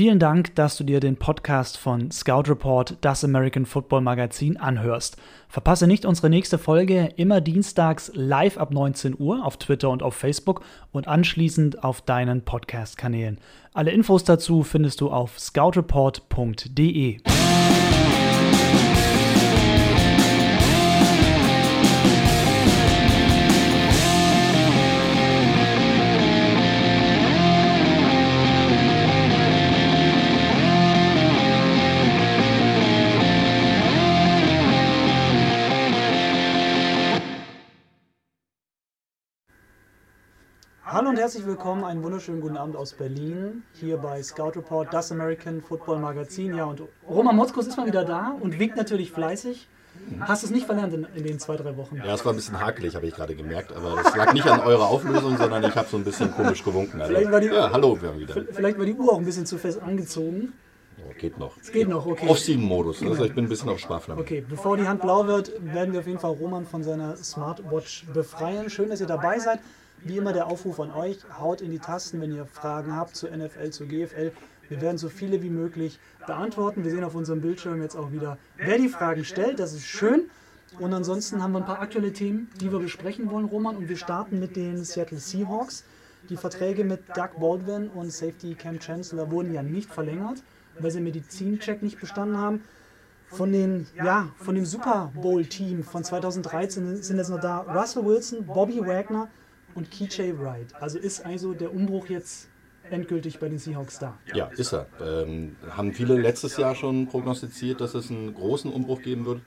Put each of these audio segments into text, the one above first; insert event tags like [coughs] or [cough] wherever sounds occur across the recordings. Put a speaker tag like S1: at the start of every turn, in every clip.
S1: Vielen Dank, dass du dir den Podcast von Scout Report, das American Football Magazin, anhörst. Verpasse nicht unsere nächste Folge immer dienstags live ab 19 Uhr auf Twitter und auf Facebook und anschließend auf deinen Podcast-Kanälen. Alle Infos dazu findest du auf scoutreport.de. Hallo und herzlich willkommen, einen wunderschönen guten Abend aus Berlin, hier bei Scout Report, das American Football Magazin. Ja, und Roman Motzkos ist mal wieder da und winkt natürlich fleißig. Hast du es nicht verlernt in, in, den zwei, drei Wochen?
S2: Ja, es war ein bisschen hakelig, habe ich gerade gemerkt. Aber das lag nicht an eurer Auflösung, sondern ich habe so ein bisschen komisch gewunken.
S1: Also, vielleicht war die,
S2: ja, hallo, wir wieder.
S1: Vielleicht war die Uhr auch ein bisschen zu fest angezogen.
S2: Oh, geht noch.
S1: Es geht noch, okay.
S2: Off-Season-Modus. Also ich bin ein bisschen auf Sparflamme.
S1: Okay, bevor die Hand blau wird, werden wir auf jeden Fall Roman von seiner Smartwatch befreien. Schön, dass ihr dabei seid. Wie immer der Aufruf an euch, haut in die Tasten, wenn ihr Fragen habt zur NFL, zur GFL. Wir werden so viele wie möglich beantworten. Wir sehen auf unserem Bildschirm jetzt auch wieder, wer die Fragen stellt. Das ist schön. Und ansonsten haben wir ein paar aktuelle Themen, die wir besprechen wollen, Roman. Und wir starten mit den Seattle Seahawks. Die Verträge mit Doug Baldwin und Safety Cam Chancellor wurden ja nicht verlängert, weil sie den Medizincheck nicht bestanden haben. Von, den, ja, von dem Super Bowl-Team von 2013 sind jetzt noch da Russell Wilson, Bobby Wagner, und KJ Wright. Also ist also der Umbruch jetzt endgültig bei den Seahawks da?
S2: Ja, ist er. Ähm, haben viele letztes Jahr schon prognostiziert, dass es einen großen Umbruch geben wird.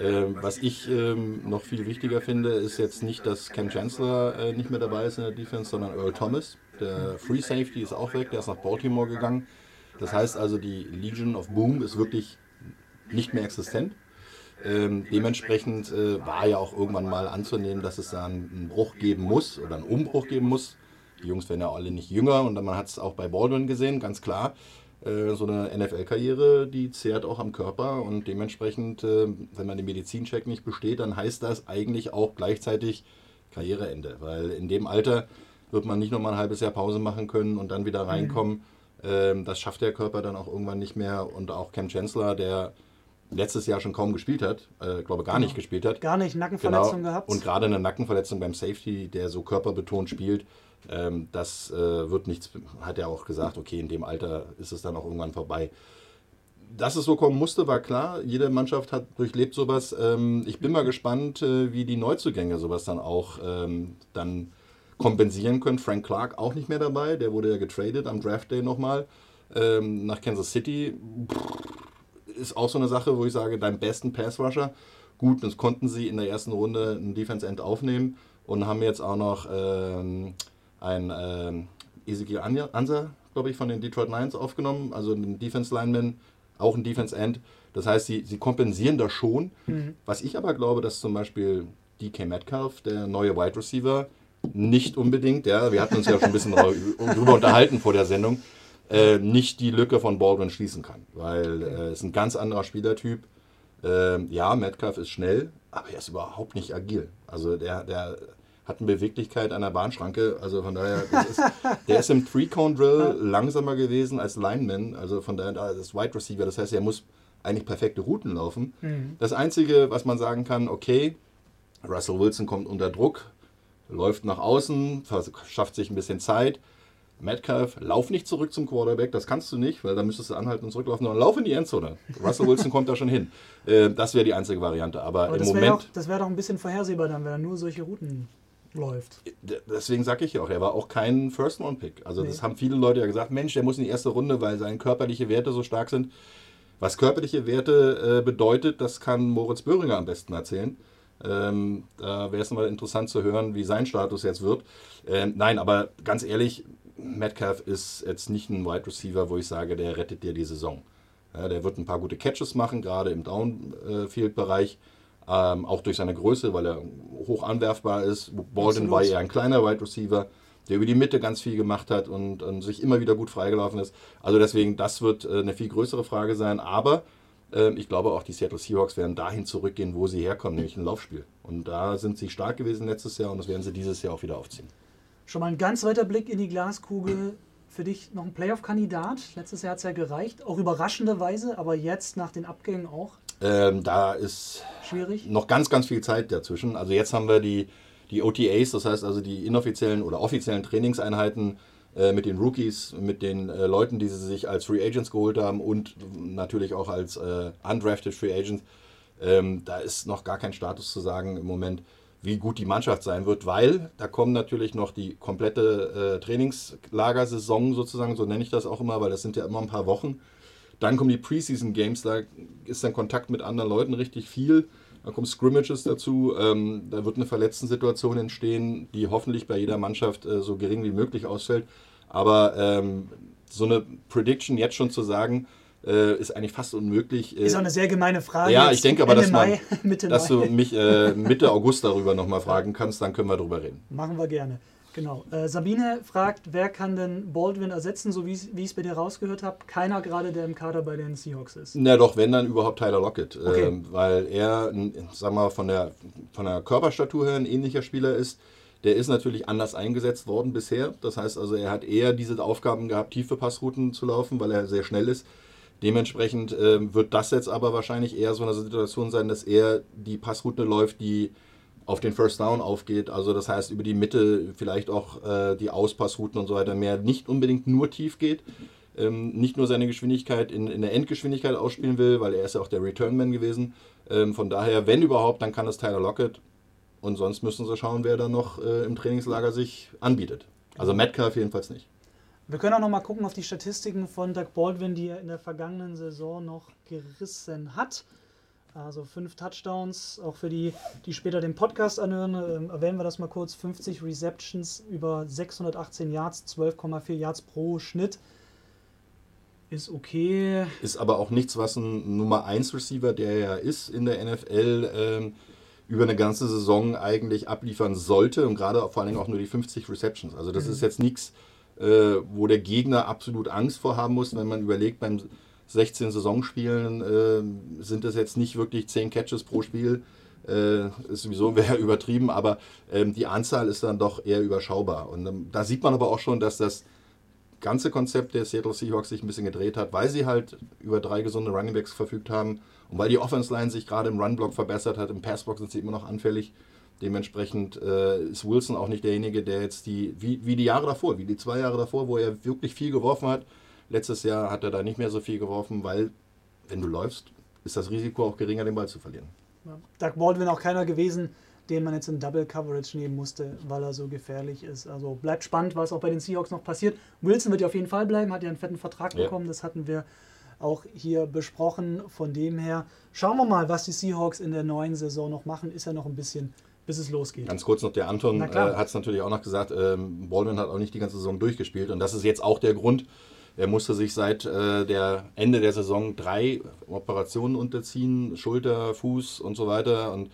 S2: Ähm, was ich ähm, noch viel wichtiger finde, ist jetzt nicht, dass Cam Chancellor äh, nicht mehr dabei ist in der Defense, sondern Earl Thomas. Der Free Safety ist auch weg, der ist nach Baltimore gegangen. Das heißt also, die Legion of Boom ist wirklich nicht mehr existent. Ähm, dementsprechend äh, war ja auch irgendwann mal anzunehmen, dass es da einen Bruch geben muss oder einen Umbruch geben muss. Die Jungs werden ja alle nicht jünger und man hat es auch bei Baldwin gesehen, ganz klar. Äh, so eine NFL-Karriere, die zehrt auch am Körper und dementsprechend, äh, wenn man den Medizincheck nicht besteht, dann heißt das eigentlich auch gleichzeitig Karriereende, weil in dem Alter wird man nicht nochmal ein halbes Jahr Pause machen können und dann wieder reinkommen. Mhm. das schafft der Körper dann auch irgendwann nicht mehr und auch Cam Chancellor, der letztes Jahr schon kaum gespielt hat, äh, glaube gar genau. nicht gespielt hat.
S1: Gar nicht, Nackenverletzung
S2: genau.
S1: gehabt.
S2: Und gerade eine Nackenverletzung beim Safety, der so körperbetont spielt, ähm, das äh, wird nichts, hat er auch gesagt, okay, in dem Alter ist es dann auch irgendwann vorbei. Dass es so kommen musste, war klar. Jede Mannschaft hat durchlebt sowas. Ähm, ich bin mal gespannt, äh, wie die Neuzugänge sowas dann auch ähm, dann kompensieren können. Frank Clark auch nicht mehr dabei, der wurde ja getradet am Draft Day nochmal ähm, nach Kansas City. Pff, ist auch so eine Sache, wo ich sage, dein besten Pass-Rusher. Gut, das konnten sie in der ersten Runde einen Defense-End aufnehmen und haben jetzt auch noch ähm, ein ähm, Ezekiel Ansa, glaube ich, von den Detroit Lions aufgenommen, also ein Defense-Lineman, auch ein Defense-End. Das heißt, sie, sie kompensieren das schon. Mhm. Was ich aber glaube, dass zum Beispiel DK Metcalf, der neue Wide Receiver, nicht unbedingt, ja, wir hatten uns ja schon ein bisschen [laughs] darüber unterhalten vor der Sendung, äh, nicht die Lücke von Baldwin schließen kann, weil äh, es ist ein ganz anderer Spielertyp. Äh, ja, Metcalf ist schnell, aber er ist überhaupt nicht agil. Also der, der hat eine Beweglichkeit an der Bahnschranke. Also von daher, ist, [laughs] der ist im Three-Cone-Drill langsamer gewesen als Lineman. Also von daher, das ist Wide Receiver. Das heißt, er muss eigentlich perfekte Routen laufen. Mhm. Das Einzige, was man sagen kann, okay, Russell Wilson kommt unter Druck, läuft nach außen, schafft sich ein bisschen Zeit. Metcalf, lauf nicht zurück zum Quarterback, das kannst du nicht, weil dann müsstest du anhalten und zurücklaufen, sondern lauf in die Endzone. Russell Wilson kommt da schon hin. Äh, das wäre die einzige Variante. Aber, Aber im Moment.
S1: Auch, das wäre doch ein bisschen vorhersehbar dann, wenn er nur solche Routen läuft.
S2: Deswegen sage ich ja auch, er war auch kein First-Round-Pick. Also, nee. das haben viele Leute ja gesagt: Mensch, der muss in die erste Runde, weil seine körperlichen Werte so stark sind. Was körperliche Werte äh, bedeutet, das kann Moritz Böhringer am besten erzählen. Ähm, da wäre es mal interessant zu hören, wie sein Status jetzt wird. Ähm, nein, aber ganz ehrlich, Metcalf ist jetzt nicht ein Wide Receiver, wo ich sage, der rettet dir die Saison. Ja, der wird ein paar gute Catches machen, gerade im Downfield-Bereich. Ähm, auch durch seine Größe, weil er hoch anwerfbar ist. Baldwin war eher ein kleiner Wide Receiver, der über die Mitte ganz viel gemacht hat und, und sich immer wieder gut freigelaufen ist. Also deswegen, das wird äh, eine viel größere Frage sein. Aber äh, ich glaube auch, die Seattle Seahawks werden dahin zurückgehen, wo sie herkommen, nämlich ein Laufspiel. Und da sind sie stark gewesen letztes Jahr und das werden sie dieses Jahr auch wieder aufziehen.
S1: Schon mal ein ganz weiter Blick in die Glaskugel für dich noch ein Playoff-Kandidat? Letztes Jahr hat es ja gereicht, auch überraschenderweise, aber jetzt nach den Abgängen auch
S2: Ähm, da ist
S1: schwierig.
S2: noch ganz, ganz viel Zeit dazwischen. Also jetzt haben wir die, die OTAs, das heißt also die inoffiziellen oder offiziellen Trainingseinheiten äh, mit den Rookies, mit den äh, Leuten, die sie sich als Free Agents geholt haben und natürlich auch als äh, undrafted Free Agents. Ähm, da ist noch gar kein Status zu sagen im Moment, wie gut die Mannschaft sein wird, weil da kommen natürlich noch die komplette äh, Trainingslagersaison sozusagen, so nenne ich das auch immer, weil das sind ja immer ein paar Wochen. Dann kommen die Preseason Games, da ist dann Kontakt mit anderen Leuten richtig viel. Da kommen Scrimmages dazu. Ähm, da wird eine Verletzten-Situation entstehen, die hoffentlich bei jeder Mannschaft äh, so gering wie möglich ausfällt. Aber ähm, so eine Prediction jetzt schon zu sagen, äh, ist eigentlich fast unmöglich.
S1: Ist auch eine sehr gemeine Frage.
S2: Ja, ich denke aber, dass, man,
S1: Mai, [laughs] Mitte
S2: dass du mich äh, [laughs] Mitte August darüber nochmal fragen kannst, dann können wir drüber reden.
S1: Machen wir gerne. Genau. Äh, Sabine fragt, wer kann denn Baldwin ersetzen, so wie ich es bei dir rausgehört habe? Keiner gerade, der im Kader bei den Seahawks ist.
S2: Na doch, wenn dann überhaupt Tyler Lockett.
S1: Okay.
S2: Ähm, weil er, n- sag mal, von der, von der Körperstatur her ein ähnlicher Spieler ist. Der ist natürlich anders eingesetzt worden bisher. Das heißt also, er hat eher diese Aufgaben gehabt, tiefe Passrouten zu laufen, weil er sehr schnell ist. Dementsprechend ähm, wird das jetzt aber wahrscheinlich eher so eine Situation sein, dass er die Passroute läuft, die auf den First Down aufgeht. Also das heißt über die Mitte vielleicht auch äh, die Auspassrouten und so weiter mehr nicht unbedingt nur tief geht. Ähm, nicht nur seine Geschwindigkeit in, in der Endgeschwindigkeit ausspielen will, weil er ist ja auch der Returnman gewesen. Ähm, von daher, wenn überhaupt, dann kann es Tyler Lockett. Und sonst müssen sie schauen, wer da noch äh, im Trainingslager sich anbietet. Also Metcalf jedenfalls nicht.
S1: Wir können auch noch mal gucken auf die Statistiken von Doug Baldwin, die er in der vergangenen Saison noch gerissen hat. Also fünf Touchdowns, auch für die, die später den Podcast anhören, ähm, erwähnen wir das mal kurz. 50 Receptions über 618 Yards, 12,4 Yards pro Schnitt. Ist okay.
S2: Ist aber auch nichts, was ein Nummer 1 Receiver, der ja ist in der NFL, ähm, über eine ganze Saison eigentlich abliefern sollte und gerade vor allen Dingen auch nur die 50 Receptions. Also das ist jetzt nichts, äh, wo der Gegner absolut Angst vor haben muss, wenn man überlegt, beim 16 Saisonspielen äh, sind das jetzt nicht wirklich 10 Catches pro Spiel. Äh, ist sowieso [laughs] wäre übertrieben, aber ähm, die Anzahl ist dann doch eher überschaubar. Und ähm, da sieht man aber auch schon, dass das ganze Konzept der Seattle Seahawks sich ein bisschen gedreht hat, weil sie halt über drei gesunde Runningbacks verfügt haben und weil die Offense Line sich gerade im Runblock verbessert hat, im Passblock sind sie immer noch anfällig. Dementsprechend äh, ist Wilson auch nicht derjenige, der jetzt die, wie, wie die Jahre davor, wie die zwei Jahre davor, wo er wirklich viel geworfen hat. Letztes Jahr hat er da nicht mehr so viel geworfen, weil, wenn du läufst, ist das Risiko auch geringer, den Ball zu verlieren.
S1: Ja. Doug Baldwin auch keiner gewesen, den man jetzt in Double Coverage nehmen musste, weil er so gefährlich ist. Also bleibt spannend, was auch bei den Seahawks noch passiert. Wilson wird ja auf jeden Fall bleiben, hat ja einen fetten Vertrag
S2: Ja.
S1: bekommen, das hatten wir auch hier besprochen. Von dem her schauen wir mal, was die Seahawks in der neuen Saison noch machen. Ist ja noch ein bisschen, bis es losgeht.
S2: Ganz kurz noch, der Anton äh, hat es natürlich auch noch gesagt, ähm, Baldwin hat auch nicht die ganze Saison durchgespielt und das ist jetzt auch der Grund. Er musste sich seit äh, der Ende der Saison drei Operationen unterziehen, Schulter, Fuß und so weiter. Und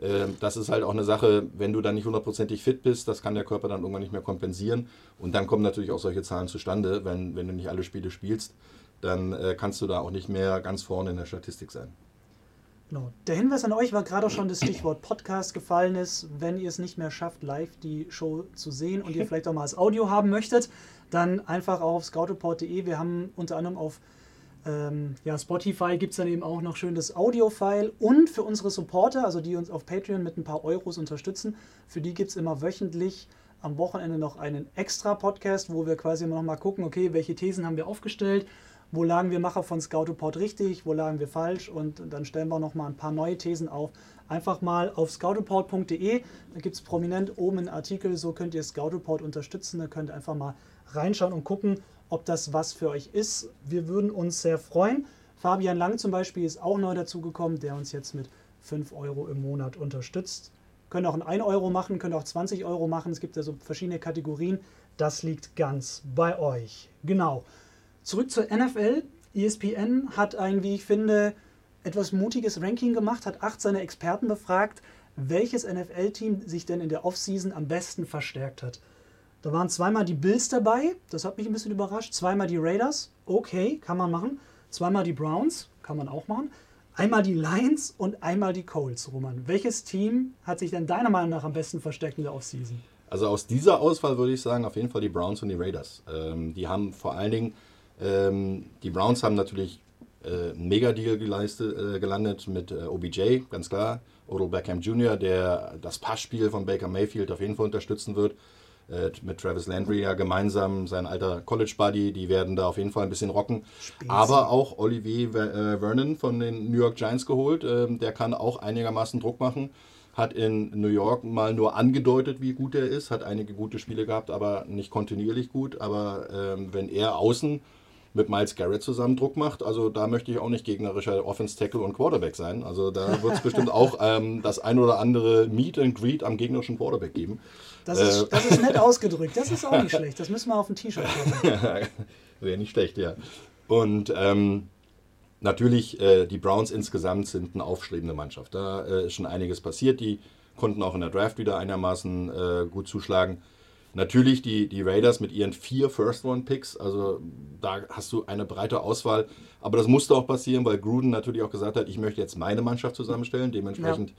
S2: äh, das ist halt auch eine Sache, wenn du dann nicht hundertprozentig fit bist, das kann der Körper dann irgendwann nicht mehr kompensieren. Und dann kommen natürlich auch solche Zahlen zustande, wenn, wenn du nicht alle Spiele spielst, dann äh, kannst du da auch nicht mehr ganz vorne in der Statistik sein.
S1: Genau. Der Hinweis an euch war gerade auch schon das Stichwort Podcast gefallen ist. Wenn ihr es nicht mehr schafft, live die Show zu sehen und ihr [laughs] vielleicht auch mal als Audio haben möchtet, dann einfach auf scoutreport.de. Wir haben unter anderem auf ähm, ja, Spotify gibt es dann eben auch noch schön das Audio-File und für unsere Supporter, also die uns auf Patreon mit ein paar Euros unterstützen, für die gibt es immer wöchentlich am Wochenende noch einen extra Podcast, wo wir quasi immer noch mal gucken, okay, welche Thesen haben wir aufgestellt, wo lagen wir Macher von Scout Report richtig, wo lagen wir falsch und dann stellen wir noch mal ein paar neue Thesen auf. Einfach mal auf scoutreport.de, da gibt es prominent oben einen Artikel, so könnt ihr Scout Report unterstützen, da könnt ihr einfach mal reinschauen und gucken, ob das was für euch ist. Wir würden uns sehr freuen. Fabian Lang zum Beispiel ist auch neu dazugekommen, der uns jetzt mit 5 Euro im Monat unterstützt. Können auch ein 1 Euro machen, können auch 20 Euro machen. Es gibt ja so verschiedene Kategorien. Das liegt ganz bei euch. Genau. Zurück zur NFL. ESPN hat ein, wie ich finde, etwas mutiges Ranking gemacht, hat acht seiner Experten befragt, welches NFL-Team sich denn in der Offseason am besten verstärkt hat. Da waren zweimal die Bills dabei, das hat mich ein bisschen überrascht. Zweimal die Raiders, okay, kann man machen. Zweimal die Browns, kann man auch machen. Einmal die Lions und einmal die Colts, Roman. Welches Team hat sich denn deiner Meinung nach am besten verstärkt in der Offseason?
S2: Also aus dieser Auswahl würde ich sagen, auf jeden Fall die Browns und die Raiders. Ähm, die haben vor allen Dingen, ähm, die Browns haben natürlich äh, einen Mega-Deal äh, gelandet mit äh, OBJ, ganz klar. Odell Beckham Jr., der das Passspiel von Baker Mayfield auf jeden Fall unterstützen wird. Äh, mit Travis Landry ja gemeinsam, sein alter College-Buddy, die werden da auf jeden Fall ein bisschen rocken. Spezi. Aber auch Olivier äh, Vernon von den New York Giants geholt, ähm, der kann auch einigermaßen Druck machen. Hat in New York mal nur angedeutet, wie gut er ist, hat einige gute Spiele gehabt, aber nicht kontinuierlich gut. Aber ähm, wenn er außen mit Miles Garrett zusammen Druck macht. Also da möchte ich auch nicht gegnerischer Offense Tackle und Quarterback sein. Also da wird es bestimmt auch ähm, das ein oder andere Meet and Greet am gegnerischen Quarterback geben.
S1: Das ist, äh, das ist nett ausgedrückt. Das ist auch nicht schlecht. Das müssen wir auf ein T-Shirt haben. [laughs]
S2: Wäre nicht schlecht, ja. Und ähm, natürlich, äh, die Browns insgesamt sind eine aufstrebende Mannschaft. Da äh, ist schon einiges passiert. Die konnten auch in der Draft wieder einigermaßen äh, gut zuschlagen. Natürlich die, die Raiders mit ihren vier First-Round-Picks, also da hast du eine breite Auswahl. Aber das musste auch passieren, weil Gruden natürlich auch gesagt hat, ich möchte jetzt meine Mannschaft zusammenstellen. Dementsprechend ja.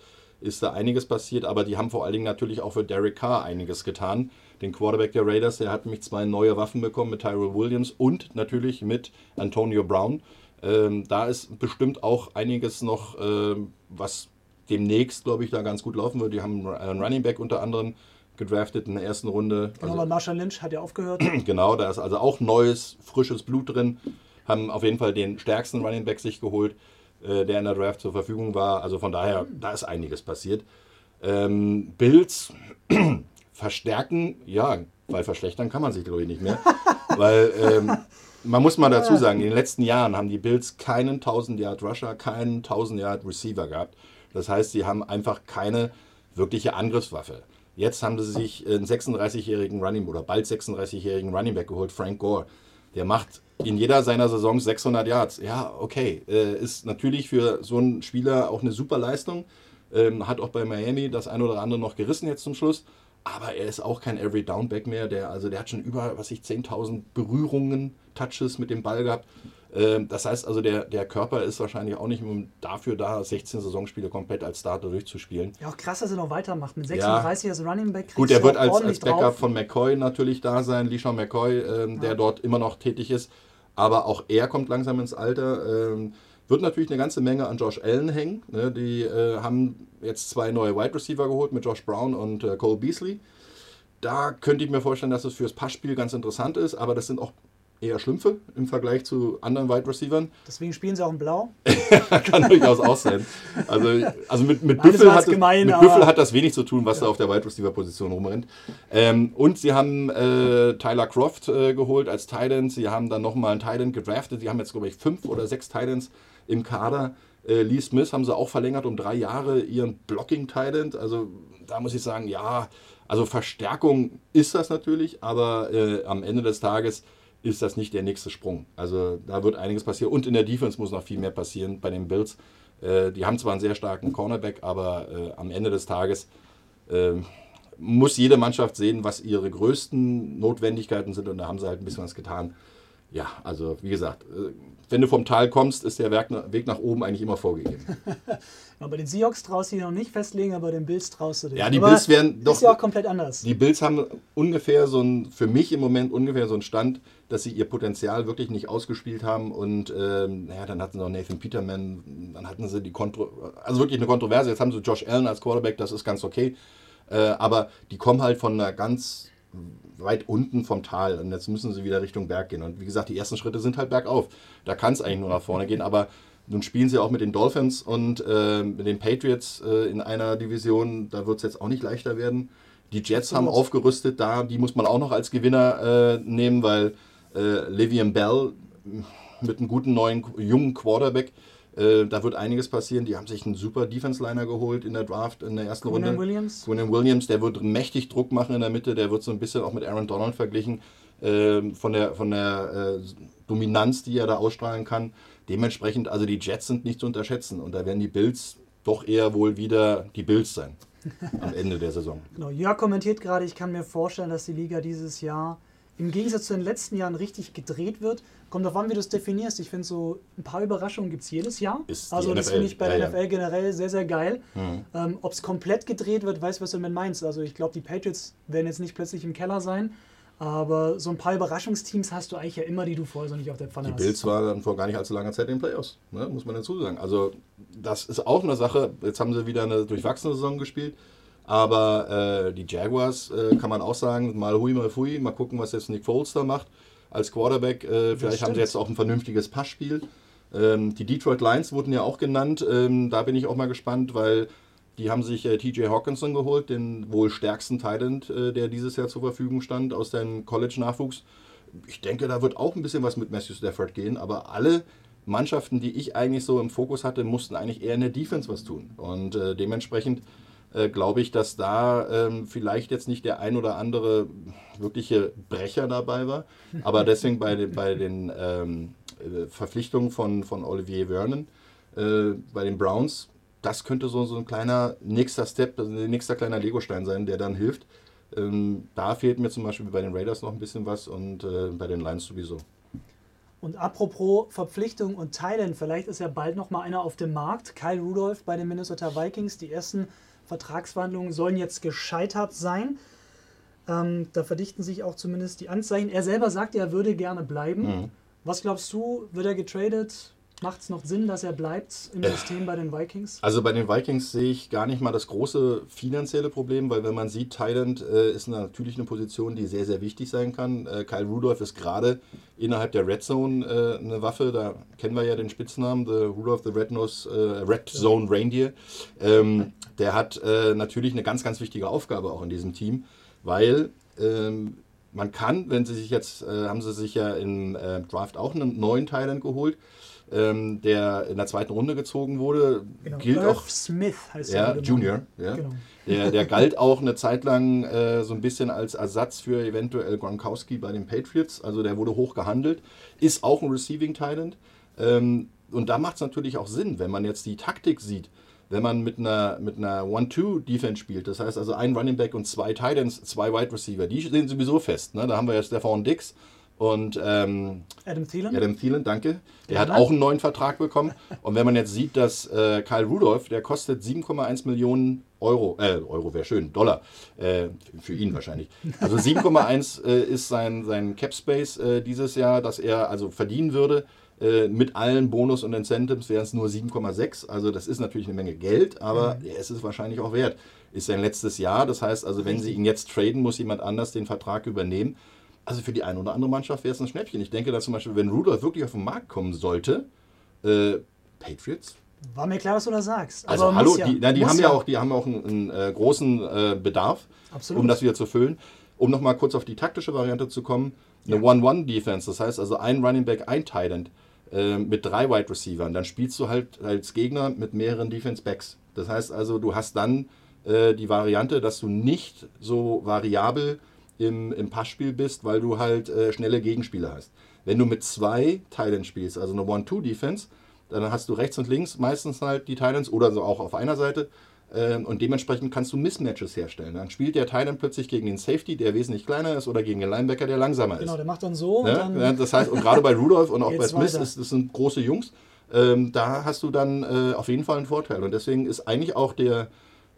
S2: ist da einiges passiert. Aber die haben vor allen Dingen natürlich auch für Derek Carr einiges getan. Den Quarterback der Raiders, der hat nämlich zwei neue Waffen bekommen mit Tyrell Williams und natürlich mit Antonio Brown. Ähm, da ist bestimmt auch einiges noch, ähm, was demnächst, glaube ich, da ganz gut laufen wird. Die haben einen Running Back unter anderem gedraftet in der ersten Runde.
S1: Genau, also, Marshall Lynch hat ja aufgehört. [clears throat]
S2: genau, da ist also auch neues, frisches Blut drin. Haben auf jeden Fall den stärksten Running Back sich geholt, äh, der in der Draft zur Verfügung war. Also von daher, da ist einiges passiert. Ähm, Bills [clears throat] verstärken, ja, weil verschlechtern kann man sich, glaube ich, nicht mehr. [laughs] weil ähm, man muss mal dazu sagen, in den letzten Jahren haben die Bills keinen 1000 Yard Rusher, keinen 1000 Yard Receiver gehabt. Das heißt, sie haben einfach keine wirkliche Angriffswaffe. Jetzt haben sie sich einen 36-jährigen Running oder bald 36-jährigen Running Back geholt, Frank Gore. Der macht in jeder seiner Saisons 600 Yards. Ja, okay. Äh, ist natürlich für so einen Spieler auch eine super Leistung. Ähm, hat auch bei Miami das ein oder andere noch gerissen jetzt zum Schluss. Aber er ist auch kein Every Downback mehr. Der, also der hat schon über, was ich, 10.000 Berührungen, Touches mit dem Ball gehabt. Ähm, das heißt also, der, der Körper ist wahrscheinlich auch nicht dafür da, 16 Saisonspiele komplett als Starter durchzuspielen.
S1: Ja, auch krass, dass er noch weitermacht. Mit 36 ja. als Running Back.
S2: Gut, er wird als, als Backup drauf. von McCoy natürlich da sein, Lishan McCoy, ähm, ja. der dort immer noch tätig ist. Aber auch er kommt langsam ins Alter. Ähm, wird natürlich eine ganze Menge an Josh Allen hängen. Ne? Die äh, haben jetzt zwei neue Wide Receiver geholt mit Josh Brown und äh, Cole Beasley. Da könnte ich mir vorstellen, dass es fürs Passspiel ganz interessant ist, aber das sind auch eher Schlümpfe im Vergleich zu anderen Wide Receivers.
S1: Deswegen spielen sie auch in Blau? [laughs]
S2: Kann durchaus auch sein. Also, also mit, mit, Büffel, hat, gemein, mit Büffel hat das wenig zu tun, was ja. da auf der Wide Receiver Position rumrennt. Ähm, und sie haben äh, Tyler Croft äh, geholt als Titan. Sie haben dann nochmal einen Titan gedraftet. Sie haben jetzt, glaube ich, fünf oder sechs Titans im Kader. Äh, Lee Smith haben sie auch verlängert um drei Jahre ihren Blocking Titan. Also da muss ich sagen, ja, also Verstärkung ist das natürlich, aber äh, am Ende des Tages ist das nicht der nächste Sprung. Also da wird einiges passieren. Und in der Defense muss noch viel mehr passieren bei den Bills. Äh, die haben zwar einen sehr starken Cornerback, aber äh, am Ende des Tages äh, muss jede Mannschaft sehen, was ihre größten Notwendigkeiten sind. Und da haben sie halt ein bisschen was getan. Ja, also wie gesagt, äh, wenn du vom Tal kommst, ist der Weg nach oben eigentlich immer vorgegeben. [laughs]
S1: bei den Seahawks traust du dich noch nicht festlegen, aber bei den Bills traust du dich.
S2: Ja, die aber Bills werden
S1: doch. Ist ja auch komplett anders.
S2: Die Bills haben ungefähr so ein, für mich im Moment ungefähr so einen Stand, dass sie ihr Potenzial wirklich nicht ausgespielt haben. Und ähm, naja, dann hatten sie noch Nathan Peterman, dann hatten sie die Kontro also wirklich eine Kontroverse. Jetzt haben sie Josh Allen als Quarterback, das ist ganz okay. Äh, aber die kommen halt von einer ganz weit unten vom Tal und jetzt müssen sie wieder Richtung Berg gehen. Und wie gesagt, die ersten Schritte sind halt bergauf. Da kann es eigentlich nur nach vorne gehen, aber nun spielen sie auch mit den Dolphins und äh, mit den Patriots äh, in einer Division, da wird es jetzt auch nicht leichter werden. Die Jets haben aufgerüstet, da die muss man auch noch als Gewinner äh, nehmen, weil äh, Livian Bell mit einem guten neuen jungen Quarterback äh, da wird einiges passieren. Die haben sich einen super Defense-Liner geholt in der Draft in der ersten Runde. Williams. Quinn Williams, der wird mächtig Druck machen in der Mitte. Der wird so ein bisschen auch mit Aaron Donald verglichen. Äh, von der, von der äh, Dominanz, die er da ausstrahlen kann. Dementsprechend, also die Jets sind nicht zu unterschätzen. Und da werden die Bills doch eher wohl wieder die Bills sein am Ende der Saison. [laughs]
S1: Genau, Jörg kommentiert gerade, ich kann mir vorstellen, dass die Liga dieses Jahr im Gegensatz zu den letzten Jahren richtig gedreht wird. Kommt darauf an, wie du es definierst. Ich finde, so ein paar Überraschungen gibt es jedes Jahr.
S2: Ist die
S1: also, das finde ich bei der
S2: Ja, ja.
S1: NFL generell sehr, sehr geil. Ähm, Ob es komplett gedreht wird, weiß, was du damit meinst. Also, ich glaube, die Patriots werden jetzt nicht plötzlich im Keller sein. Aber so ein paar Überraschungsteams hast du eigentlich ja immer, die du vorher so nicht auf der Pfanne
S2: Die
S1: hast.
S2: Bills waren dann vor gar nicht allzu langer Zeit in den Playoffs, ne? muss man dazu sagen. Also das ist auch eine Sache. Jetzt haben sie wieder eine durchwachsene Saison gespielt. Aber äh, die Jaguars, äh, kann man auch sagen, mal hui, mal fui. Mal gucken, was jetzt Nick Foles da macht als Quarterback. Äh, vielleicht haben sie jetzt auch ein vernünftiges Passspiel. Ähm, die Detroit Lions wurden ja auch genannt. Ähm, da bin ich auch mal gespannt, weil die haben sich äh, TJ Hawkinson geholt, den wohl stärksten Talent, äh, der dieses Jahr zur Verfügung stand, aus dem College-Nachwuchs. Ich denke, da wird auch ein bisschen was mit Matthew Stafford gehen, aber alle Mannschaften, die ich eigentlich so im Fokus hatte, mussten eigentlich eher in der Defense was tun. Und äh, dementsprechend äh, glaube ich, dass da ähm, vielleicht jetzt nicht der ein oder andere wirkliche Brecher dabei war. Aber [laughs] deswegen bei, den- bei den ähm, äh, Verpflichtungen von, von Olivier Vernon äh, bei den Browns, das könnte so, so ein kleiner nächster Step, also ein nächster kleiner Legostein sein, der dann hilft. Ähm, da fehlt mir zum Beispiel bei den Raiders noch ein bisschen was und äh, bei den Lions sowieso.
S1: Und apropos Verpflichtung und Teilen, vielleicht ist ja bald noch mal einer auf dem Markt. Kyle Rudolph bei den Minnesota Vikings. Die ersten Vertragsverhandlungen sollen jetzt gescheitert sein. Ähm, da verdichten sich auch zumindest die Anzeichen. Er selber sagt, er würde gerne bleiben.
S2: Mhm.
S1: Was glaubst du, wird er getradet? Macht es noch Sinn, dass er bleibt im System bei den Vikings?
S2: Also bei den Vikings sehe ich gar nicht mal das große finanzielle Problem, weil wenn man sieht, Thailand äh, ist natürlich eine Position, die sehr, sehr wichtig sein kann. Äh, Kyle Rudolph ist gerade innerhalb der Red Zone äh, eine Waffe, da kennen wir ja den Spitznamen, the Rudolph the Red, Nose, äh, Red Zone Reindeer. Ähm, der hat äh, natürlich eine ganz, ganz wichtige Aufgabe auch in diesem Team, weil ähm, man kann, wenn sie sich jetzt, äh, haben sie sich ja im äh, Draft auch einen neuen Thailand geholt, ähm, der in der zweiten Runde gezogen wurde, gilt
S1: Irv
S2: auch
S1: Smith heißt
S2: ja. Junior. Ja.
S1: Genau.
S2: Der, der [laughs] galt auch eine Zeit lang äh, so ein bisschen als Ersatz für eventuell Gronkowski bei den Patriots. Also der wurde hoch gehandelt. Ist auch ein Receiving Talent. Ähm, und da macht es natürlich auch Sinn, wenn man jetzt die Taktik sieht. Wenn man mit einer, mit einer One-Two-Defense spielt, das heißt also ein Running Back und zwei Titans, zwei Wide Receiver, die stehen sowieso fest. Ne? Da haben wir ja Stefan Dix und ähm,
S1: Adam Thielen?
S2: Adam Thielen, danke. Der
S1: Ja.
S2: hat auch einen neuen Vertrag bekommen. Und wenn man jetzt sieht, dass äh, Kyle Rudolph, der kostet 7,1 Millionen Euro, äh, Euro wäre schön, Dollar, äh, für ihn wahrscheinlich. Also 7,1 äh, ist sein, sein Cap Space äh, dieses Jahr, dass er also verdienen würde. Äh, mit allen Bonus und Incentives wären es nur 7,6. Also das ist natürlich eine Menge Geld, aber
S1: Mhm.
S2: es ist wahrscheinlich auch wert. Ist sein letztes Jahr. Das heißt also, wenn sie ihn jetzt traden, muss jemand anders den Vertrag übernehmen. Also für die eine oder andere Mannschaft wäre es ein Schnäppchen. Ich denke, dass zum Beispiel, wenn Rudolph wirklich auf den Markt kommen sollte, äh, Patriots.
S1: War mir klar, was du da sagst.
S2: Also
S1: Aber
S2: hallo,
S1: ja,
S2: die, na, die haben ja auch, die haben auch einen, einen äh, großen äh, Bedarf,
S1: Absolut.
S2: um das wieder zu füllen. Um nochmal kurz auf die taktische Variante zu kommen, eine One-One-Defense, das heißt also ein Running Back, ein Tight End äh, mit drei Wide Receivern, dann spielst du halt als Gegner mit mehreren Defense Backs. Das heißt also, du hast dann äh, die Variante, dass du nicht so variabel im, im Passspiel bist, weil du halt äh, schnelle Gegenspieler hast. Wenn du mit zwei Titans spielst, also eine One-Two-Defense, dann hast du rechts und links meistens halt die Titans oder so auch auf einer Seite ähm, und dementsprechend kannst du Mismatches herstellen. Dann spielt der Titan plötzlich gegen den Safety, der wesentlich kleiner ist, oder gegen den Linebacker, der langsamer
S1: Genau,
S2: ist.
S1: der macht dann so und
S2: Ne?
S1: dann.
S2: Das heißt, und gerade bei Rudolph und auch bei Smith, ist, das sind große Jungs, ähm, da hast du dann äh, auf jeden Fall einen Vorteil. Und deswegen ist eigentlich auch der,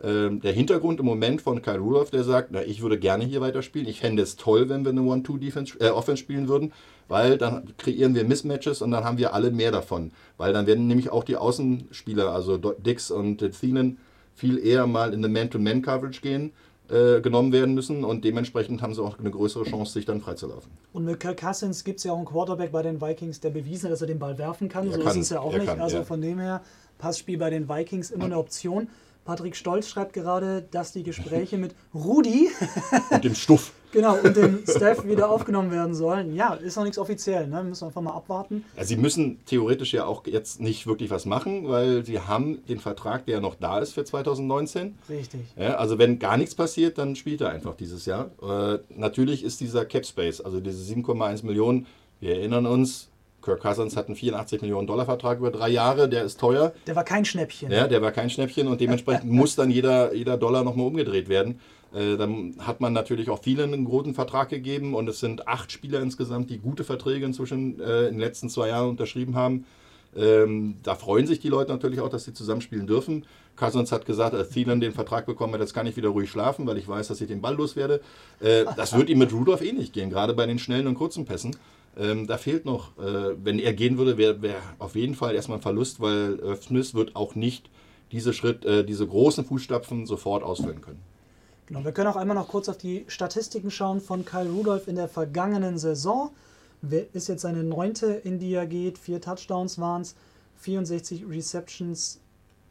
S2: ähm, der Hintergrund im Moment von Kyle Rudolph, der sagt, na, ich würde gerne hier weiterspielen. Ich fände es toll, wenn wir eine One-Two-Defense, äh, Offense spielen würden, weil dann kreieren wir Mismatches und dann haben wir alle mehr davon. Weil dann werden nämlich auch die Außenspieler, also Dix und Thielen, viel eher mal in eine Man-to-Man-Coverage gehen, äh, genommen werden müssen und dementsprechend haben sie auch eine größere Chance, sich dann freizulaufen.
S1: Und mit Kirk Cousins gibt es ja auch einen Quarterback bei den Vikings, der bewiesen hat, dass er den Ball werfen kann.
S2: Er
S1: so
S2: kann,
S1: ist es ja auch nicht.
S2: kann,
S1: also
S2: ja.
S1: von dem her, Passspiel bei den Vikings immer eine Option. Patrick Stolz schreibt gerade, dass die Gespräche mit Rudi [laughs]
S2: Und dem Stuff.
S1: genau, und dem Staff wieder aufgenommen werden sollen. Ja, ist noch nichts offiziell, ne? Müssen wir einfach mal abwarten.
S2: Ja, sie müssen theoretisch ja auch jetzt nicht wirklich was machen, weil sie haben den Vertrag, der noch da ist für 2019.
S1: Richtig.
S2: Ja, also wenn gar nichts passiert, dann spielt er einfach dieses Jahr. Äh, natürlich ist dieser Cap Space, also diese 7,1 Millionen, wir erinnern uns, Kirk Cousins hat einen 84 Millionen Dollar Vertrag über drei Jahre, der ist teuer.
S1: Der war kein Schnäppchen.
S2: Ja, der war kein Schnäppchen und dementsprechend [laughs] muss dann jeder, jeder Dollar nochmal umgedreht werden. Äh, dann hat man natürlich auch vielen einen großen Vertrag gegeben und es sind acht Spieler insgesamt, die gute Verträge inzwischen äh, in den letzten zwei Jahren unterschrieben haben. Ähm, da freuen sich die Leute natürlich auch, dass sie zusammenspielen dürfen. Cousins hat gesagt, als Thielen den Vertrag bekommen hat, jetzt kann ich wieder ruhig schlafen, weil ich weiß, dass ich den Ball loswerde. Äh, das wird ihm mit Rudolph eh nicht gehen, gerade bei den schnellen und kurzen Pässen. Ähm, da fehlt noch, äh, wenn er gehen würde, wäre wär auf jeden Fall erstmal ein Verlust, weil äh, Smith wird auch nicht diese Schritt, äh, diese großen Fußstapfen sofort ausfüllen können.
S1: Genau, wir können auch einmal noch kurz auf die Statistiken schauen von Kyle Rudolph in der vergangenen Saison. Ist jetzt seine neunte, in die er geht? Vier Touchdowns waren es, 64 Receptions,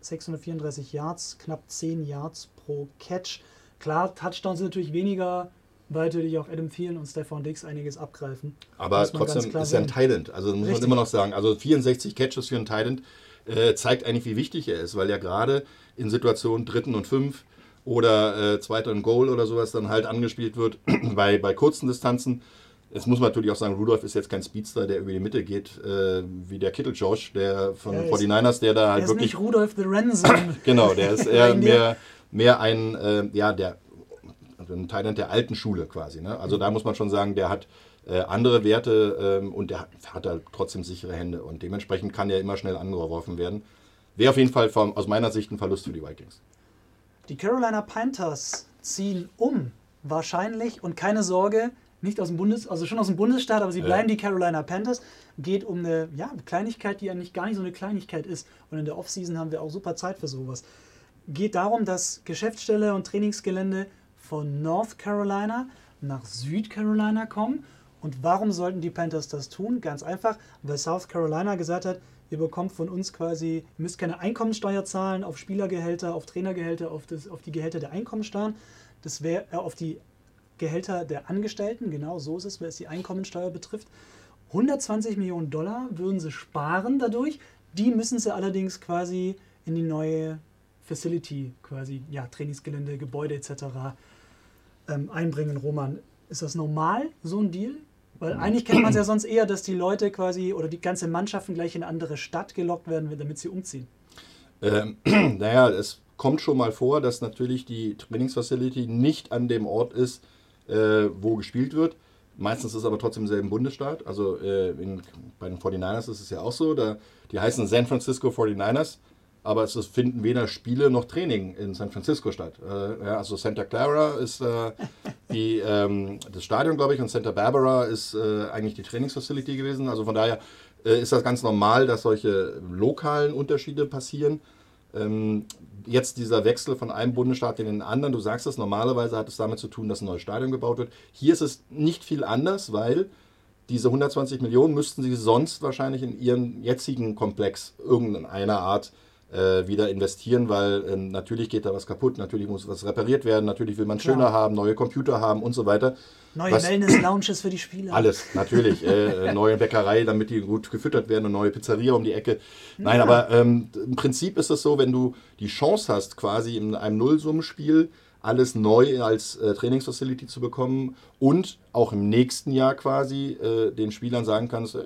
S1: 634 Yards, knapp 10 Yards pro Catch. Klar, Touchdowns sind natürlich weniger, weil natürlich auch Adam Thielen und Stefan Dix einiges abgreifen.
S2: Aber trotzdem ist er ein Thailand. Also muss Richtig. man immer noch sagen. Also 64 Catches für einen Thailand äh, zeigt eigentlich, wie wichtig er ist, weil er gerade in Situationen dritten und fünf oder äh, zweiter und Goal oder sowas dann halt angespielt wird [clears throat] bei, bei kurzen Distanzen. Jetzt muss man natürlich auch sagen, Rudolph ist jetzt kein Speedster, der über die Mitte geht, äh, wie der Kittel Josh, der von ja, 49ers, der da halt
S1: der
S2: wirklich.
S1: Ist nicht Rudolph the Ransom. [clears throat]
S2: genau, der ist [laughs] eher mehr, mehr ein, äh, ja, der ein Thailand der alten Schule quasi. Ne? Also da muss man schon sagen, der hat äh, andere Werte ähm, und der hat, hat halt trotzdem sichere Hände und dementsprechend kann er immer schnell angeworfen werden. Wäre auf jeden Fall vom, aus meiner Sicht ein Verlust für die Vikings.
S1: Die Carolina Panthers ziehen um, wahrscheinlich und keine Sorge, nicht aus dem Bundes, also schon aus dem Bundesstaat, aber sie bleiben ja. die Carolina Panthers. Geht um eine ja, Kleinigkeit, die ja nicht gar nicht so eine Kleinigkeit ist. Und in der Offseason haben wir auch super Zeit für sowas. Geht darum, dass Geschäftsstelle und Trainingsgelände von North Carolina nach Südcarolina kommen. Und warum sollten die Panthers das tun? Ganz einfach, weil South Carolina gesagt hat, ihr bekommt von uns quasi, ihr müsst keine Einkommensteuer zahlen auf Spielergehälter, auf Trainergehälter, auf, das, auf die Gehälter der Einkommensteuern. Das wäre äh, auf die Gehälter der Angestellten, genau so ist es, was die Einkommensteuer betrifft. 120 Millionen Dollar würden sie sparen dadurch. Die müssen sie allerdings quasi in die neue Facility, quasi ja, Trainingsgelände, Gebäude etc. Ähm, einbringen. Roman, ist das normal, so ein Deal? Weil eigentlich kennt man es ja sonst eher, dass die Leute quasi oder die ganze Mannschaften gleich in eine andere Stadt gelockt werden, damit sie umziehen.
S2: Ähm, [clears throat] naja, es kommt schon mal vor, dass natürlich die Trainingsfacility nicht an dem Ort ist, äh, wo gespielt wird. Meistens ist es aber trotzdem im selben Bundesstaat. Also äh, in, bei den 49ers ist es ja auch so. Da, die heißen San Francisco 49ers, aber es ist, finden weder Spiele noch Training in San Francisco statt. Äh, ja, also Santa Clara ist äh, die, ähm, das Stadion, glaube ich, und Santa Barbara ist äh, eigentlich die Trainingsfacility gewesen. Also von daher äh, ist das ganz normal, dass solche lokalen Unterschiede passieren. Ähm, jetzt dieser Wechsel von einem Bundesstaat in den anderen, du sagst es, normalerweise hat es damit zu tun, dass ein neues Stadion gebaut wird. Hier ist es nicht viel anders, weil diese 120 Millionen müssten sie sonst wahrscheinlich in ihren jetzigen Komplex irgendeiner Art äh, wieder investieren, weil äh, natürlich geht da was kaputt, natürlich muss was repariert werden, natürlich will man Klar. schöner haben, neue Computer haben und so weiter.
S1: Neue Wellness-Lounges für die Spieler.
S2: Alles, natürlich. [laughs] äh, neue Bäckerei, damit die gut gefüttert werden und neue Pizzeria um die Ecke. Nein, ja. aber ähm, im Prinzip ist es so, wenn du die Chance hast, quasi in einem Nullsummenspiel alles neu als äh, Trainingsfacility zu bekommen und auch im nächsten Jahr quasi äh, den Spielern sagen kannst, äh,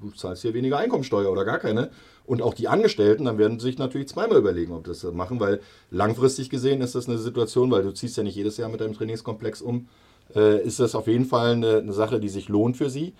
S2: du zahlst hier weniger Einkommensteuer oder gar keine. Und auch die Angestellten, dann werden sich natürlich zweimal überlegen, ob das machen, weil langfristig gesehen ist das eine Situation, weil du ziehst ja nicht jedes Jahr mit deinem Trainingskomplex um, äh, ist das auf jeden Fall eine, eine Sache, die sich lohnt für sie.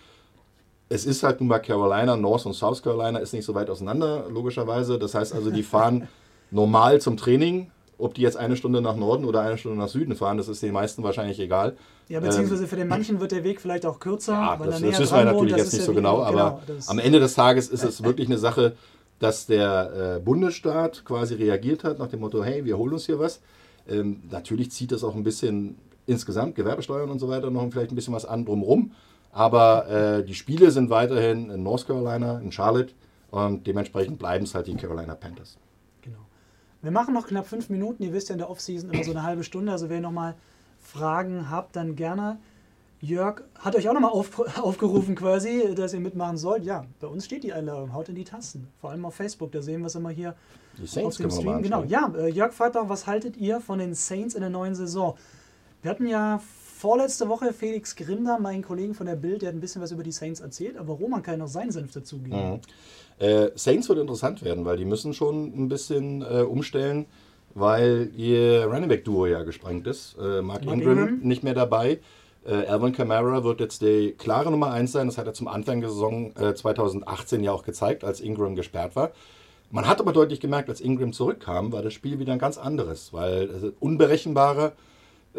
S2: Es ist halt nun mal Carolina, North und South Carolina ist nicht so weit auseinander, logischerweise. Das heißt also, die fahren [laughs] normal zum Training. Ob die jetzt eine Stunde nach Norden oder eine Stunde nach Süden fahren, das ist den meisten wahrscheinlich egal.
S1: Ja, beziehungsweise ähm, für den manchen wird der Weg vielleicht auch kürzer.
S2: Ja, das, das wissen wir natürlich jetzt nicht so genau, aber genau, am Ende des Tages ist es [laughs] wirklich eine Sache, dass der äh, Bundesstaat quasi reagiert hat nach dem Motto, hey, wir holen uns hier was. Ähm, natürlich zieht das auch ein bisschen insgesamt Gewerbesteuern und so weiter noch vielleicht ein bisschen was an drumherum. Aber äh, die Spiele sind weiterhin in North Carolina, in Charlotte und dementsprechend bleiben es halt die Carolina Panthers.
S1: Genau. Wir machen noch knapp fünf Minuten. Ihr wisst ja in der Offseason immer so eine halbe Stunde. Also wer nochmal Fragen habt, dann gerne. Jörg hat euch auch nochmal auf, aufgerufen quasi, dass ihr mitmachen sollt. Ja, bei uns steht die Einladung. Haut in die Tasten. Vor allem auf Facebook. Da sehen wir es immer hier
S2: die Saints auf dem Stream.
S1: Genau. Ja, äh, Jörg auch, was haltet ihr von den Saints in der neuen Saison? Wir hatten ja vorletzte Woche Felix da, meinen Kollegen von der Bild, der hat ein bisschen was über die Saints erzählt, aber Roman kann noch seinen Senf dazugeben.
S2: Mhm. Äh, Saints wird interessant werden, weil die müssen schon ein bisschen äh, umstellen, weil ihr Running Back Duo ja gesprengt ist. Äh, Mark,
S1: Mark
S2: Ingram,
S1: Ingram.
S2: nicht mehr dabei. Äh, Alvin Kamara wird jetzt die klare Nummer 1 sein. Das hat er zum Anfang der Saison äh, 2018 ja auch gezeigt, als Ingram gesperrt war. Man hat aber deutlich gemerkt, als Ingram zurückkam, war das Spiel wieder ein ganz anderes, weil ist unberechenbarer.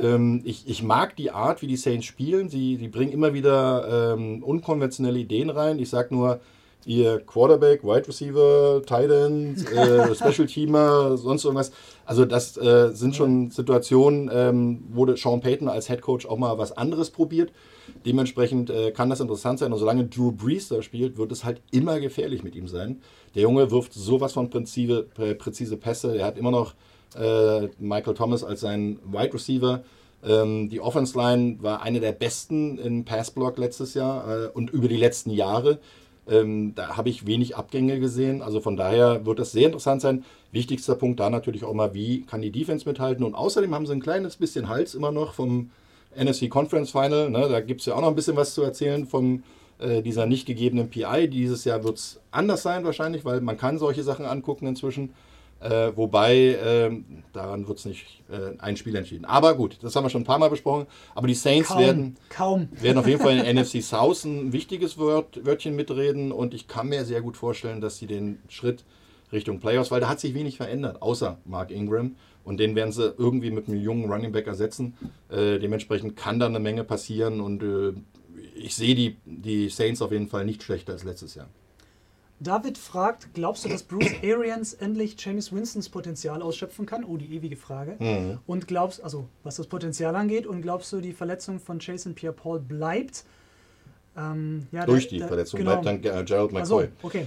S2: Ähm, ich, ich mag die Art, wie die Saints spielen. Sie, sie bringen immer wieder ähm, unkonventionelle Ideen rein. Ich sag nur, ihr Quarterback, Wide Receiver, Tight End, [laughs] äh, Special Teamer, sonst irgendwas. Also das äh, sind schon Situationen, ähm, wo Sean Payton als Head Coach auch mal was anderes probiert. Dementsprechend äh, kann das interessant sein. Und solange Drew Brees da spielt, wird es halt immer gefährlich mit ihm sein. Der Junge wirft sowas von präzise, prä- präzise Pässe. Er hat immer noch äh, Michael Thomas als seinen Wide Receiver. Ähm, die Offense Line war eine der besten im Passblock letztes Jahr äh, und über die letzten Jahre. Ähm, da habe ich wenig Abgänge gesehen. Also von daher wird das sehr interessant sein. Wichtigster Punkt da natürlich auch mal, wie kann die Defense mithalten. Und außerdem haben sie ein kleines bisschen Hals immer noch vom NFC Conference Final. Ne? Da gibt es ja auch noch ein bisschen was zu erzählen von äh, dieser nicht gegebenen PI. Dieses Jahr wird es anders sein wahrscheinlich, weil man kann solche Sachen angucken inzwischen. Äh, wobei, ähm, daran wird es nicht äh, ein Spiel entschieden. Aber gut, das haben wir schon ein paar Mal besprochen. Aber die Saints
S1: Kaum,
S2: werden,
S1: kaum.
S2: werden auf jeden Fall in [laughs] NFC South ein wichtiges Wort, Wörtchen mitreden. Und ich kann mir sehr gut vorstellen, dass sie den Schritt Richtung Playoffs, weil da hat sich wenig verändert, außer Mark Ingram. Und den werden sie irgendwie mit einem jungen Running Back ersetzen. Äh, dementsprechend kann da eine Menge passieren. Und äh, ich sehe die, die Saints auf jeden Fall nicht schlechter als letztes Jahr.
S1: David fragt, glaubst du, dass Bruce Arians endlich James Winstons Potenzial ausschöpfen kann? Oh, die ewige Frage.
S2: Mhm.
S1: Und glaubst, also was das Potenzial angeht, und glaubst du, die Verletzung von Jason Pierre-Paul bleibt? Ähm, ja,
S2: Durch die
S1: der-
S2: Verletzung
S1: genau.
S2: bleibt dann äh, Gerald McCoy.
S1: okay.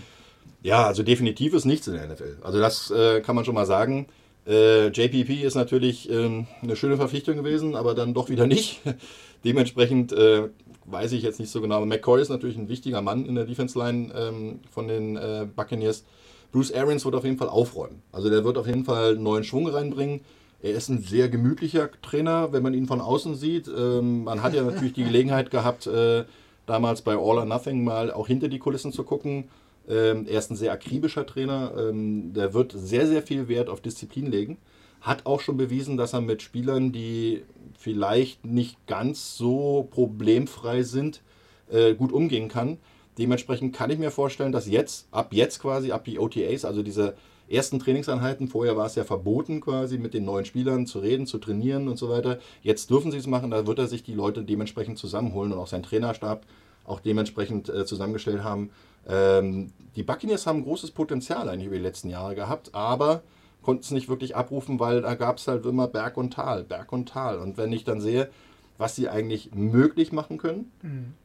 S2: Ja, also definitiv ist nichts in der NFL. Also das äh, kann man schon mal sagen. Äh, JPP ist natürlich ähm, eine schöne Verpflichtung gewesen, aber dann doch wieder nicht. [laughs] Dementsprechend äh, weiß ich jetzt nicht so genau. Aber McCoy ist natürlich ein wichtiger Mann in der Defense Line ähm, von den äh, Buccaneers. Bruce Arians wird auf jeden Fall aufräumen. Also der wird auf jeden Fall einen neuen Schwung reinbringen. Er ist ein sehr gemütlicher Trainer, wenn man ihn von außen sieht. Ähm, man hat ja [laughs] natürlich die Gelegenheit gehabt, äh, damals bei All or Nothing mal auch hinter die Kulissen zu gucken. Ähm, er ist ein sehr akribischer Trainer. Ähm, der wird sehr, sehr viel Wert auf Disziplin legen. Hat auch schon bewiesen, dass er mit Spielern, die vielleicht nicht ganz so problemfrei sind, äh, gut umgehen kann. Dementsprechend kann ich mir vorstellen, dass jetzt, ab jetzt quasi, ab die OTAs, also diese ersten Trainingseinheiten, vorher war es ja verboten quasi mit den neuen Spielern zu reden, zu trainieren und so weiter. Jetzt dürfen sie es machen, da wird er sich die Leute dementsprechend zusammenholen und auch sein Trainerstab auch dementsprechend äh, zusammengestellt haben. Ähm, die Buccaneers haben großes Potenzial eigentlich über die letzten Jahre gehabt, aber konnten es nicht wirklich abrufen, weil da gab es halt immer Berg und Tal, Berg und Tal. Und wenn ich dann sehe, was sie eigentlich möglich machen können,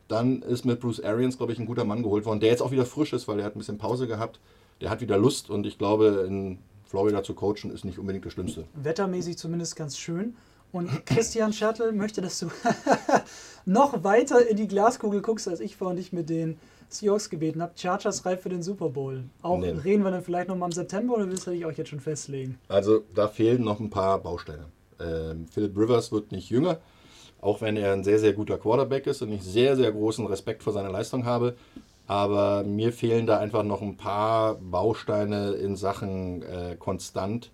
S2: dann ist mit Bruce Arians, glaube ich, ein guter Mann geholt worden, der jetzt auch wieder frisch ist, weil er hat ein bisschen Pause gehabt. Der hat wieder Lust und ich glaube, in Florida zu coachen ist nicht unbedingt das Schlimmste.
S1: Wettermäßig zumindest ganz schön. Und Christian Schertl möchte, dass du [laughs] noch weiter in die Glaskugel guckst, als ich vorhin dich mit den Seahawks gebeten habe. Chargers reif für den Super Bowl. Auch
S2: Nee.
S1: reden wir dann vielleicht noch mal im September oder willst du dich auch jetzt schon festlegen?
S2: Also da fehlen noch ein paar Bausteine. Ähm, Philip Rivers wird nicht jünger, auch wenn er ein sehr, sehr guter Quarterback ist und ich sehr, sehr großen Respekt vor seiner Leistung habe. Aber mir fehlen da einfach noch ein paar Bausteine in Sachen äh, Konstant,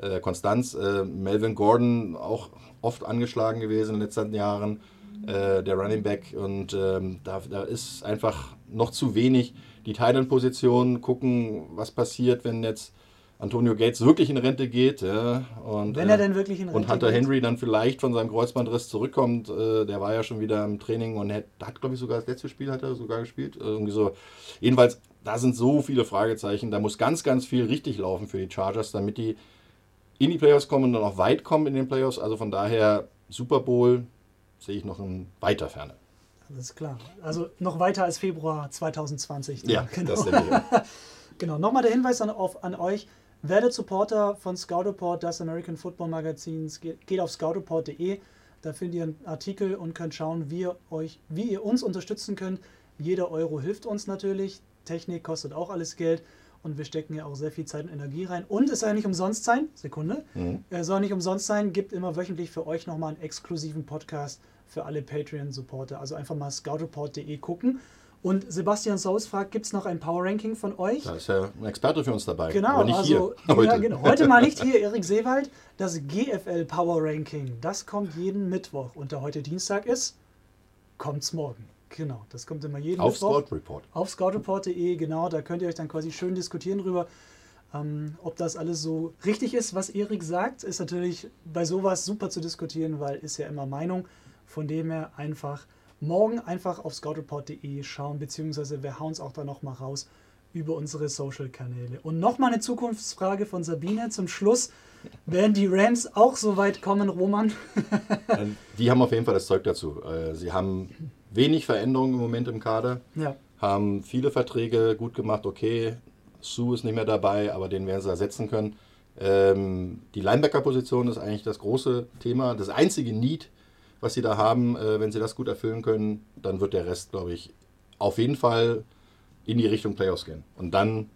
S2: äh, Konstanz. Äh, Melvin Gordon auch oft angeschlagen gewesen in den letzten Jahren, äh, der Running Back. Und ähm, da, da ist einfach noch zu wenig. Die Thailand-Position, gucken, was passiert, wenn jetzt Antonio Gates wirklich in Rente geht. Ja, und,
S1: Wenn er denn wirklich in Rente
S2: Und Hunter
S1: geht.
S2: Henry dann vielleicht von seinem Kreuzbandriss zurückkommt. Äh, der war ja schon wieder im Training und hat, hat glaube ich, sogar das letzte Spiel hat er sogar gespielt. Äh, Irgendwie so. Jedenfalls, da sind so viele Fragezeichen. Da muss ganz, ganz viel richtig laufen für die Chargers, damit die in die Playoffs kommen und dann auch weit kommen in den Playoffs. Also von daher, Super Bowl sehe ich noch in weiter Ferne.
S1: Das ist klar. Also noch weiter als Februar 2020.
S2: Ja, [laughs]
S1: genau.
S2: das denke ich. [laughs]
S1: Genau, nochmal der Hinweis an, auf, an euch. Werdet Supporter von Scout Report, des American Football Magazins. Geht, geht auf scoutreport.de. Da findet ihr einen Artikel und könnt schauen, wie ihr, euch, wie ihr uns unterstützen könnt. Jeder Euro hilft uns natürlich. Technik kostet auch alles Geld. Und wir stecken ja auch sehr viel Zeit und Energie rein. Und es soll ja nicht umsonst sein. Sekunde.
S2: Mhm.
S1: Es soll nicht umsonst sein. Gibt immer wöchentlich für euch nochmal einen exklusiven Podcast für alle Patreon-Supporter. Also einfach mal scoutreport.de gucken. Und Sebastian Sous fragt, gibt es noch ein Power Ranking von euch?
S2: Da ist ja ein Experte für uns dabei.
S1: Genau, also
S2: hier.
S1: heute. Ja, genau. heute mal nicht hier, [laughs] Erik Seewald. Das GFL Power Ranking, das kommt jeden Mittwoch. Und da heute Dienstag ist, kommt's morgen. Genau, das kommt immer jeden
S2: Auf
S1: Mittwoch.
S2: Scout Report.
S1: Auf scoutreport.de, genau, da könnt ihr euch dann quasi schön diskutieren drüber. Ähm, ob das alles so richtig ist, was Erik sagt, ist natürlich bei sowas super zu diskutieren, weil ist ja immer Meinung. Von dem her einfach morgen einfach auf scoutreport.de schauen, beziehungsweise wir hauen es auch da nochmal raus über unsere Social-Kanäle. Und nochmal eine Zukunftsfrage von Sabine zum Schluss. Werden die Rams auch so weit kommen, Roman?
S2: Ähm, Die haben auf jeden Fall das Zeug dazu. Äh, Sie haben wenig Veränderungen im Moment im Kader,
S1: ja,
S2: haben viele Verträge gut gemacht. Okay, Sue ist nicht mehr dabei, aber den werden sie ersetzen können. Ähm, die Linebacker-Position ist eigentlich das große Thema, das einzige Need, was sie da haben. Äh, wenn sie das gut erfüllen können, dann wird der Rest, glaube ich, auf jeden Fall in die Richtung Playoffs gehen. Und dann,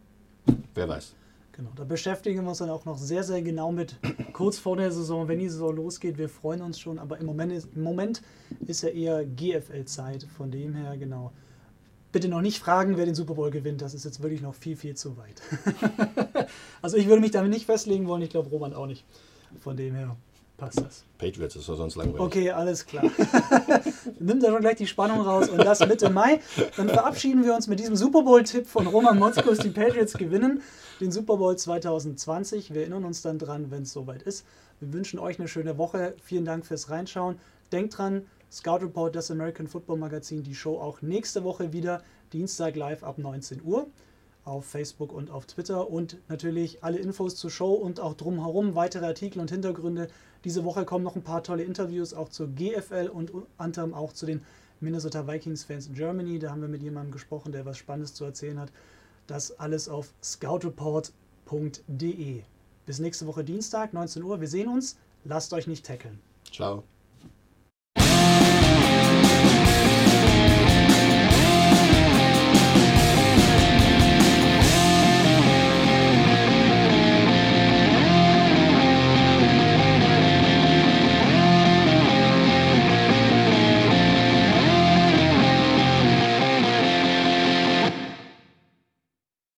S2: wer weiß.
S1: Genau, da beschäftigen wir uns dann auch noch sehr, sehr genau mit, [coughs] kurz vor der Saison, wenn die Saison losgeht. Wir freuen uns schon, aber im Moment ist, im Moment ist ja eher GFL-Zeit. Von dem her, genau. Bitte noch nicht fragen, wer den Super Bowl gewinnt. Das ist jetzt wirklich noch viel, viel zu weit. [laughs] also ich würde mich damit nicht festlegen wollen. Ich glaube, Roman auch nicht. Von dem her passt das.
S2: Patriots ist doch sonst langweilig.
S1: Okay, alles klar. [laughs] Nimmt da schon gleich die Spannung raus und das Mitte Mai. Dann verabschieden wir uns mit diesem Super Bowl-Tipp von Roman Motzkus. Die Patriots gewinnen den Super Bowl 2020. Wir erinnern uns dann dran, wenn es soweit ist. Wir wünschen euch eine schöne Woche. Vielen Dank fürs Reinschauen. Denkt dran, Scout Report, das American Football Magazin, die Show auch nächste Woche wieder, Dienstag live ab 19 Uhr auf Facebook und auf Twitter und natürlich alle Infos zur Show und auch drumherum, weitere Artikel und Hintergründe. Diese Woche kommen noch ein paar tolle Interviews auch zur GFL und anderem auch zu den Minnesota Vikings Fans in Germany. Da haben wir mit jemandem gesprochen, der was Spannendes zu erzählen hat. Das alles auf scoutreport.de. Bis nächste Woche Dienstag, 19 Uhr. Wir sehen uns. Lasst euch nicht tackeln.
S2: Ciao.